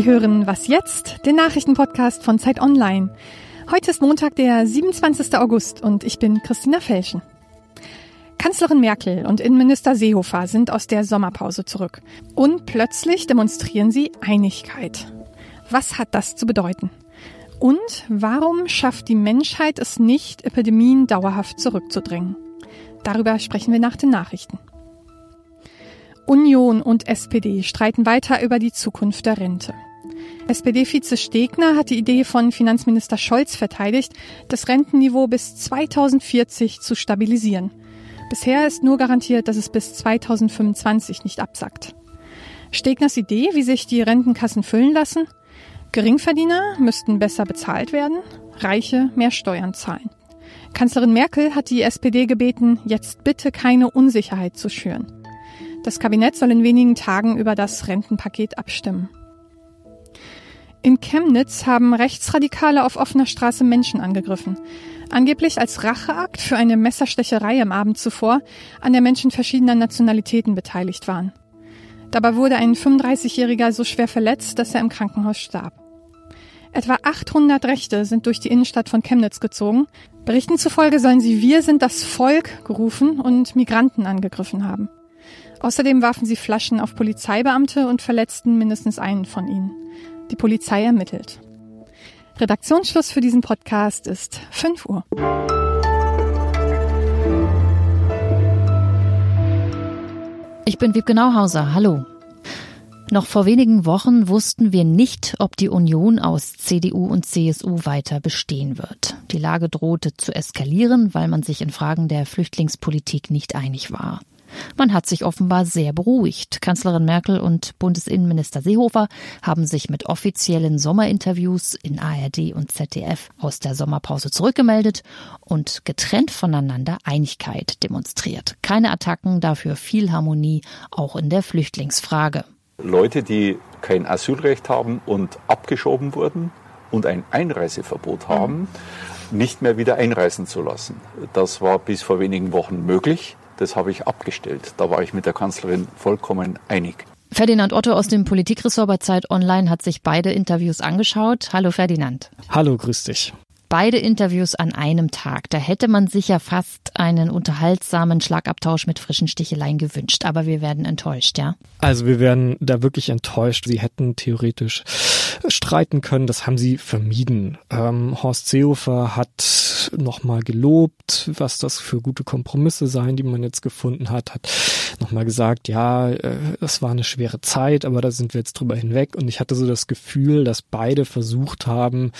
Sie hören Was jetzt? Den Nachrichtenpodcast von Zeit Online. Heute ist Montag, der 27. August und ich bin Christina Felschen. Kanzlerin Merkel und Innenminister Seehofer sind aus der Sommerpause zurück. Und plötzlich demonstrieren sie Einigkeit. Was hat das zu bedeuten? Und warum schafft die Menschheit es nicht, Epidemien dauerhaft zurückzudrängen? Darüber sprechen wir nach den Nachrichten. Union und SPD streiten weiter über die Zukunft der Rente. SPD-Vize Stegner hat die Idee von Finanzminister Scholz verteidigt, das Rentenniveau bis 2040 zu stabilisieren. Bisher ist nur garantiert, dass es bis 2025 nicht absackt. Stegners Idee, wie sich die Rentenkassen füllen lassen? Geringverdiener müssten besser bezahlt werden, Reiche mehr Steuern zahlen. Kanzlerin Merkel hat die SPD gebeten, jetzt bitte keine Unsicherheit zu schüren. Das Kabinett soll in wenigen Tagen über das Rentenpaket abstimmen. In Chemnitz haben Rechtsradikale auf offener Straße Menschen angegriffen. Angeblich als Racheakt für eine Messerstecherei am Abend zuvor, an der Menschen verschiedener Nationalitäten beteiligt waren. Dabei wurde ein 35-Jähriger so schwer verletzt, dass er im Krankenhaus starb. Etwa 800 Rechte sind durch die Innenstadt von Chemnitz gezogen. Berichten zufolge sollen sie Wir sind das Volk gerufen und Migranten angegriffen haben. Außerdem warfen sie Flaschen auf Polizeibeamte und verletzten mindestens einen von ihnen. Die Polizei ermittelt. Redaktionsschluss für diesen Podcast ist 5 Uhr. Ich bin Wiebke Nauhauser. Hallo. Noch vor wenigen Wochen wussten wir nicht, ob die Union aus CDU und CSU weiter bestehen wird. Die Lage drohte zu eskalieren, weil man sich in Fragen der Flüchtlingspolitik nicht einig war. Man hat sich offenbar sehr beruhigt. Kanzlerin Merkel und Bundesinnenminister Seehofer haben sich mit offiziellen Sommerinterviews in ARD und ZDF aus der Sommerpause zurückgemeldet und getrennt voneinander Einigkeit demonstriert. Keine Attacken, dafür viel Harmonie, auch in der Flüchtlingsfrage. Leute, die kein Asylrecht haben und abgeschoben wurden und ein Einreiseverbot haben, nicht mehr wieder einreisen zu lassen. Das war bis vor wenigen Wochen möglich das habe ich abgestellt. Da war ich mit der Kanzlerin vollkommen einig. Ferdinand Otto aus dem Politikressort bei Zeit Online hat sich beide Interviews angeschaut. Hallo Ferdinand. Hallo, grüß dich. Beide Interviews an einem Tag. Da hätte man sich fast einen unterhaltsamen Schlagabtausch mit frischen Sticheleien gewünscht. Aber wir werden enttäuscht, ja? Also wir werden da wirklich enttäuscht. Sie hätten theoretisch streiten können. Das haben sie vermieden. Ähm, Horst Seehofer hat nochmal gelobt, was das für gute Kompromisse seien, die man jetzt gefunden hat, hat nochmal gesagt, ja, äh, das war eine schwere Zeit, aber da sind wir jetzt drüber hinweg. Und ich hatte so das Gefühl, dass beide versucht haben,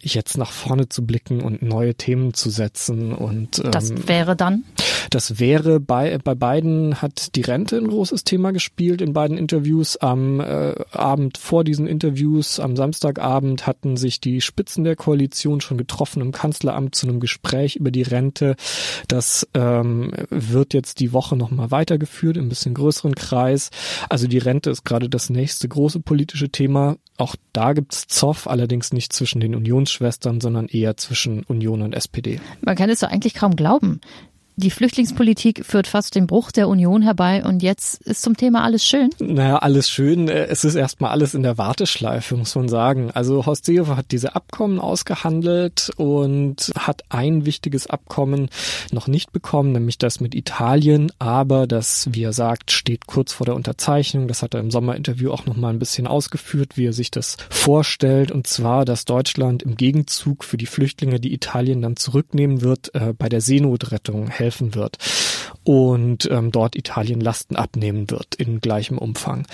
jetzt nach vorne zu blicken und neue Themen zu setzen. Und ähm, das wäre dann? Das wäre bei bei beiden hat die Rente ein großes Thema gespielt in beiden Interviews. Am äh, Abend vor diesen Interviews, am Samstagabend hatten sich die Spitzen der Koalition schon getroffen im Kanzleramt zu einem Gespräch über die Rente. Das ähm, wird jetzt die Woche noch mal weitergeführt geführt, im bisschen größeren Kreis. Also die Rente ist gerade das nächste große politische Thema. Auch da gibt's Zoff, allerdings nicht zwischen den Unionsschwestern, sondern eher zwischen Union und SPD. Man kann es doch eigentlich kaum glauben. Die Flüchtlingspolitik führt fast den Bruch der Union herbei und jetzt ist zum Thema alles schön? Naja, alles schön. Es ist erstmal alles in der Warteschleife, muss man sagen. Also Horst Seehofer hat diese Abkommen ausgehandelt und hat ein wichtiges Abkommen noch nicht bekommen, nämlich das mit Italien. Aber das, wie er sagt, steht kurz vor der Unterzeichnung. Das hat er im Sommerinterview auch nochmal ein bisschen ausgeführt, wie er sich das vorstellt. Und zwar, dass Deutschland im Gegenzug für die Flüchtlinge, die Italien dann zurücknehmen wird, äh, bei der Seenotrettung helfen wird und ähm, dort Italien Lasten abnehmen wird in gleichem Umfang.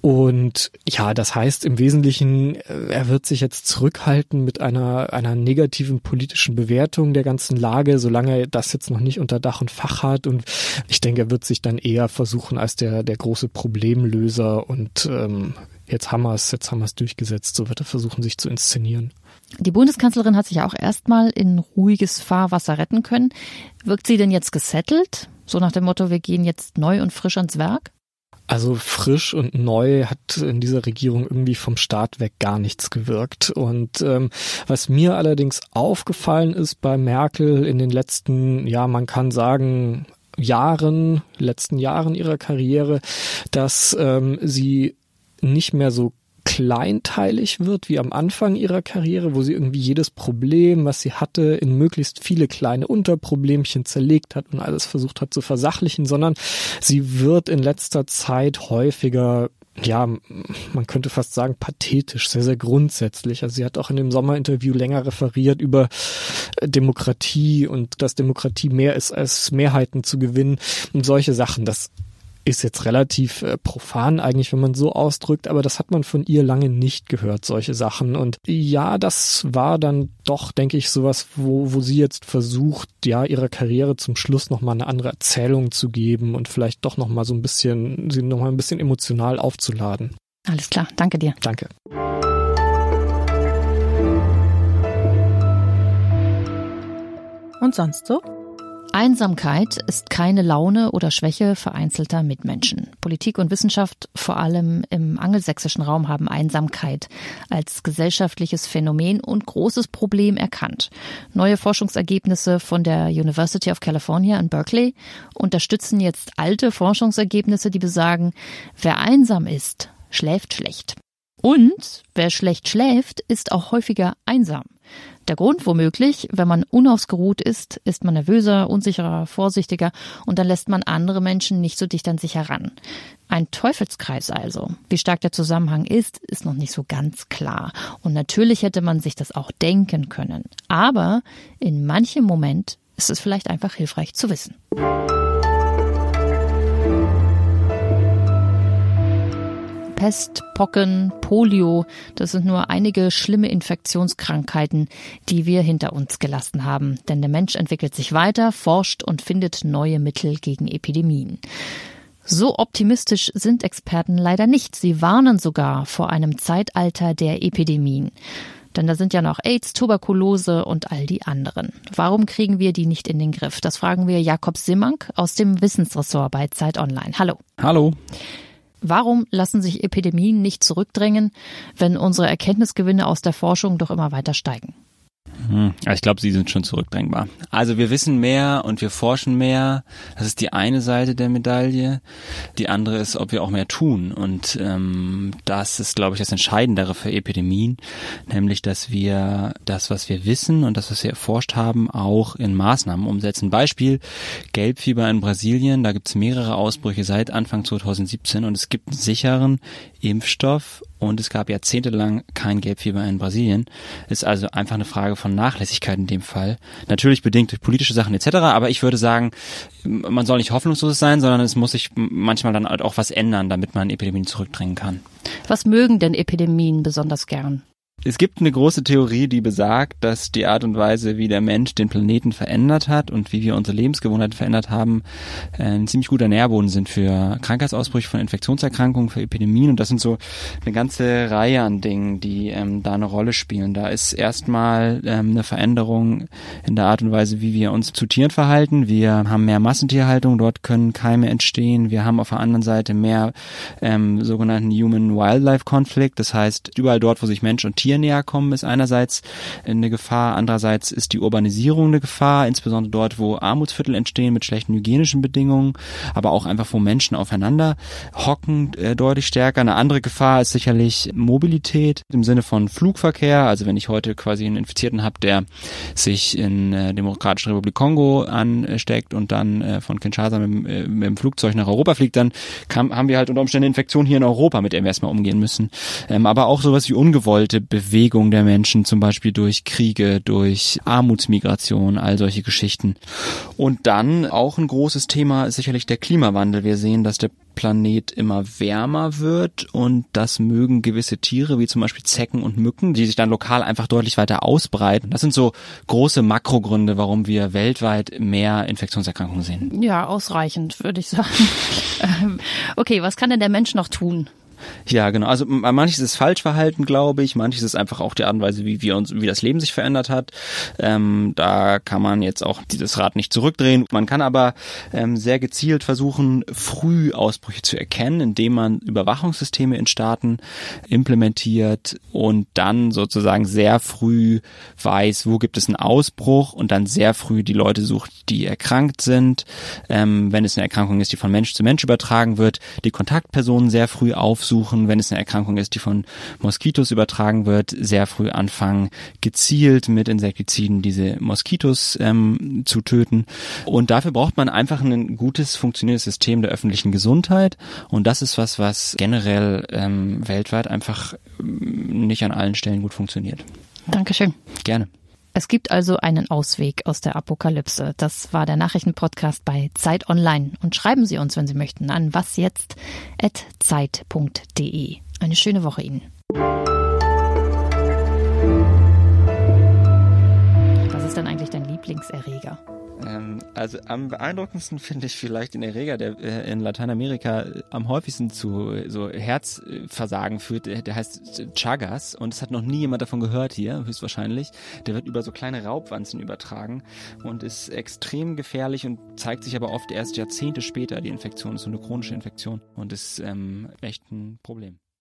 Und ja, das heißt im Wesentlichen, äh, er wird sich jetzt zurückhalten mit einer, einer negativen politischen Bewertung der ganzen Lage, solange er das jetzt noch nicht unter Dach und Fach hat. Und ich denke, er wird sich dann eher versuchen als der, der große Problemlöser und ähm, jetzt haben wir es, jetzt haben wir es durchgesetzt, so wird er versuchen, sich zu inszenieren. Die Bundeskanzlerin hat sich auch erstmal in ruhiges Fahrwasser retten können. Wirkt sie denn jetzt gesettelt? So nach dem Motto, wir gehen jetzt neu und frisch ans Werk? Also frisch und neu hat in dieser Regierung irgendwie vom Start weg gar nichts gewirkt. Und ähm, was mir allerdings aufgefallen ist bei Merkel in den letzten, ja, man kann sagen, Jahren, letzten Jahren ihrer Karriere, dass ähm, sie nicht mehr so kleinteilig wird, wie am Anfang ihrer Karriere, wo sie irgendwie jedes Problem, was sie hatte, in möglichst viele kleine Unterproblemchen zerlegt hat und alles versucht hat zu versachlichen, sondern sie wird in letzter Zeit häufiger ja, man könnte fast sagen, pathetisch, sehr, sehr grundsätzlich. Also sie hat auch in dem Sommerinterview länger referiert über Demokratie und dass Demokratie mehr ist, als Mehrheiten zu gewinnen und solche Sachen. Das ist jetzt relativ äh, profan eigentlich, wenn man so ausdrückt, aber das hat man von ihr lange nicht gehört, solche Sachen. Und ja, das war dann doch, denke ich, sowas, wo, wo sie jetzt versucht, ja, ihrer Karriere zum Schluss nochmal eine andere Erzählung zu geben und vielleicht doch nochmal so ein bisschen, sie nochmal ein bisschen emotional aufzuladen. Alles klar, danke dir. Danke. Und sonst so? Einsamkeit ist keine Laune oder Schwäche vereinzelter Mitmenschen. Politik und Wissenschaft, vor allem im angelsächsischen Raum, haben Einsamkeit als gesellschaftliches Phänomen und großes Problem erkannt. Neue Forschungsergebnisse von der University of California in Berkeley unterstützen jetzt alte Forschungsergebnisse, die besagen, wer einsam ist, schläft schlecht. Und wer schlecht schläft, ist auch häufiger einsam. Der Grund womöglich, wenn man unausgeruht ist, ist man nervöser, unsicherer, vorsichtiger und dann lässt man andere Menschen nicht so dicht an sich heran. Ein Teufelskreis also. Wie stark der Zusammenhang ist, ist noch nicht so ganz klar. Und natürlich hätte man sich das auch denken können. Aber in manchem Moment ist es vielleicht einfach hilfreich zu wissen. Pest, Pocken, Polio, das sind nur einige schlimme Infektionskrankheiten, die wir hinter uns gelassen haben. Denn der Mensch entwickelt sich weiter, forscht und findet neue Mittel gegen Epidemien. So optimistisch sind Experten leider nicht. Sie warnen sogar vor einem Zeitalter der Epidemien. Denn da sind ja noch AIDS, Tuberkulose und all die anderen. Warum kriegen wir die nicht in den Griff? Das fragen wir Jakob Simmank aus dem Wissensressort bei Zeit Online. Hallo. Hallo. Warum lassen sich Epidemien nicht zurückdrängen, wenn unsere Erkenntnisgewinne aus der Forschung doch immer weiter steigen? Hm, ich glaube, sie sind schon zurückdrängbar. Also wir wissen mehr und wir forschen mehr. Das ist die eine Seite der Medaille. Die andere ist, ob wir auch mehr tun. Und ähm, das ist, glaube ich, das Entscheidendere für Epidemien, nämlich, dass wir das, was wir wissen und das, was wir erforscht haben, auch in Maßnahmen umsetzen. Beispiel Gelbfieber in Brasilien. Da gibt es mehrere Ausbrüche seit Anfang 2017 und es gibt einen sicheren Impfstoff und es gab jahrzehntelang kein Gelbfieber in Brasilien. Ist also einfach eine Frage von Nachlässigkeit in dem Fall. Natürlich bedingt durch politische Sachen etc., aber ich würde sagen, man soll nicht hoffnungslos sein, sondern es muss sich manchmal dann halt auch was ändern, damit man Epidemien zurückdrängen kann. Was mögen denn Epidemien besonders gern? Es gibt eine große Theorie, die besagt, dass die Art und Weise, wie der Mensch den Planeten verändert hat und wie wir unsere Lebensgewohnheiten verändert haben, äh, ein ziemlich guter Nährboden sind für Krankheitsausbrüche, von Infektionserkrankungen, für Epidemien. Und das sind so eine ganze Reihe an Dingen, die ähm, da eine Rolle spielen. Da ist erstmal ähm, eine Veränderung in der Art und Weise, wie wir uns zu Tieren verhalten. Wir haben mehr Massentierhaltung, dort können Keime entstehen. Wir haben auf der anderen Seite mehr ähm, sogenannten Human-Wildlife-Konflikt. Das heißt, überall dort, wo sich Mensch und Tier Tier näher kommen, ist einerseits eine Gefahr, andererseits ist die Urbanisierung eine Gefahr, insbesondere dort, wo Armutsviertel entstehen mit schlechten hygienischen Bedingungen, aber auch einfach, wo Menschen aufeinander hocken, äh, deutlich stärker. Eine andere Gefahr ist sicherlich Mobilität im Sinne von Flugverkehr. Also wenn ich heute quasi einen Infizierten habe, der sich in äh, Demokratische Republik Kongo ansteckt und dann äh, von Kinshasa mit, äh, mit, dem Flugzeug nach Europa fliegt, dann kam, haben wir halt unter Umständen Infektionen hier in Europa, mit der wir erstmal umgehen müssen. Ähm, aber auch sowas wie ungewollte Be Bewegung der Menschen, zum Beispiel durch Kriege, durch Armutsmigration, all solche Geschichten. Und dann auch ein großes Thema ist sicherlich der Klimawandel. Wir sehen, dass der Planet immer wärmer wird und das mögen gewisse Tiere, wie zum Beispiel Zecken und Mücken, die sich dann lokal einfach deutlich weiter ausbreiten. Das sind so große Makrogründe, warum wir weltweit mehr Infektionserkrankungen sehen. Ja, ausreichend, würde ich sagen. Ähm, okay, was kann denn der Mensch noch tun? Ja, genau. Also manches ist Falschverhalten, glaube ich. Manches ist einfach auch die Art und Weise, wie wir uns, wie das Leben sich verändert hat. Ähm, da kann man jetzt auch dieses Rad nicht zurückdrehen. Man kann aber ähm, sehr gezielt versuchen, früh Ausbrüche zu erkennen, indem man Überwachungssysteme in Staaten implementiert und dann sozusagen sehr früh weiß, wo gibt es einen Ausbruch und dann sehr früh die Leute sucht, die erkrankt sind. Ähm, wenn es eine Erkrankung ist, die von Mensch zu Mensch übertragen wird, die Kontaktpersonen sehr früh aufsucht suchen, wenn es eine Erkrankung ist, die von Moskitos übertragen wird, sehr früh anfangen, gezielt mit Insektiziden diese Moskitos ähm, zu töten. Und dafür braucht man einfach ein gutes, funktionierendes System der öffentlichen Gesundheit. Und das ist was, was generell ähm, weltweit einfach ähm, nicht an allen Stellen gut funktioniert. Dankeschön. Gerne. Es gibt also einen Ausweg aus der Apokalypse. Das war der Nachrichtenpodcast bei Zeit Online. Und schreiben Sie uns, wenn Sie möchten, an wasjetzt.zeit.de. Eine schöne Woche Ihnen. Was ist denn eigentlich dein Lieblingserreger? Ähm, also am beeindruckendsten finde ich vielleicht den Erreger, der äh, in Lateinamerika äh, am häufigsten zu äh, so Herzversagen führt. Der, der heißt Chagas und es hat noch nie jemand davon gehört hier, höchstwahrscheinlich. Der wird über so kleine Raubwanzen übertragen und ist extrem gefährlich und zeigt sich aber oft erst Jahrzehnte später. Die Infektion ist so eine chronische Infektion und ist ähm, echt ein Problem.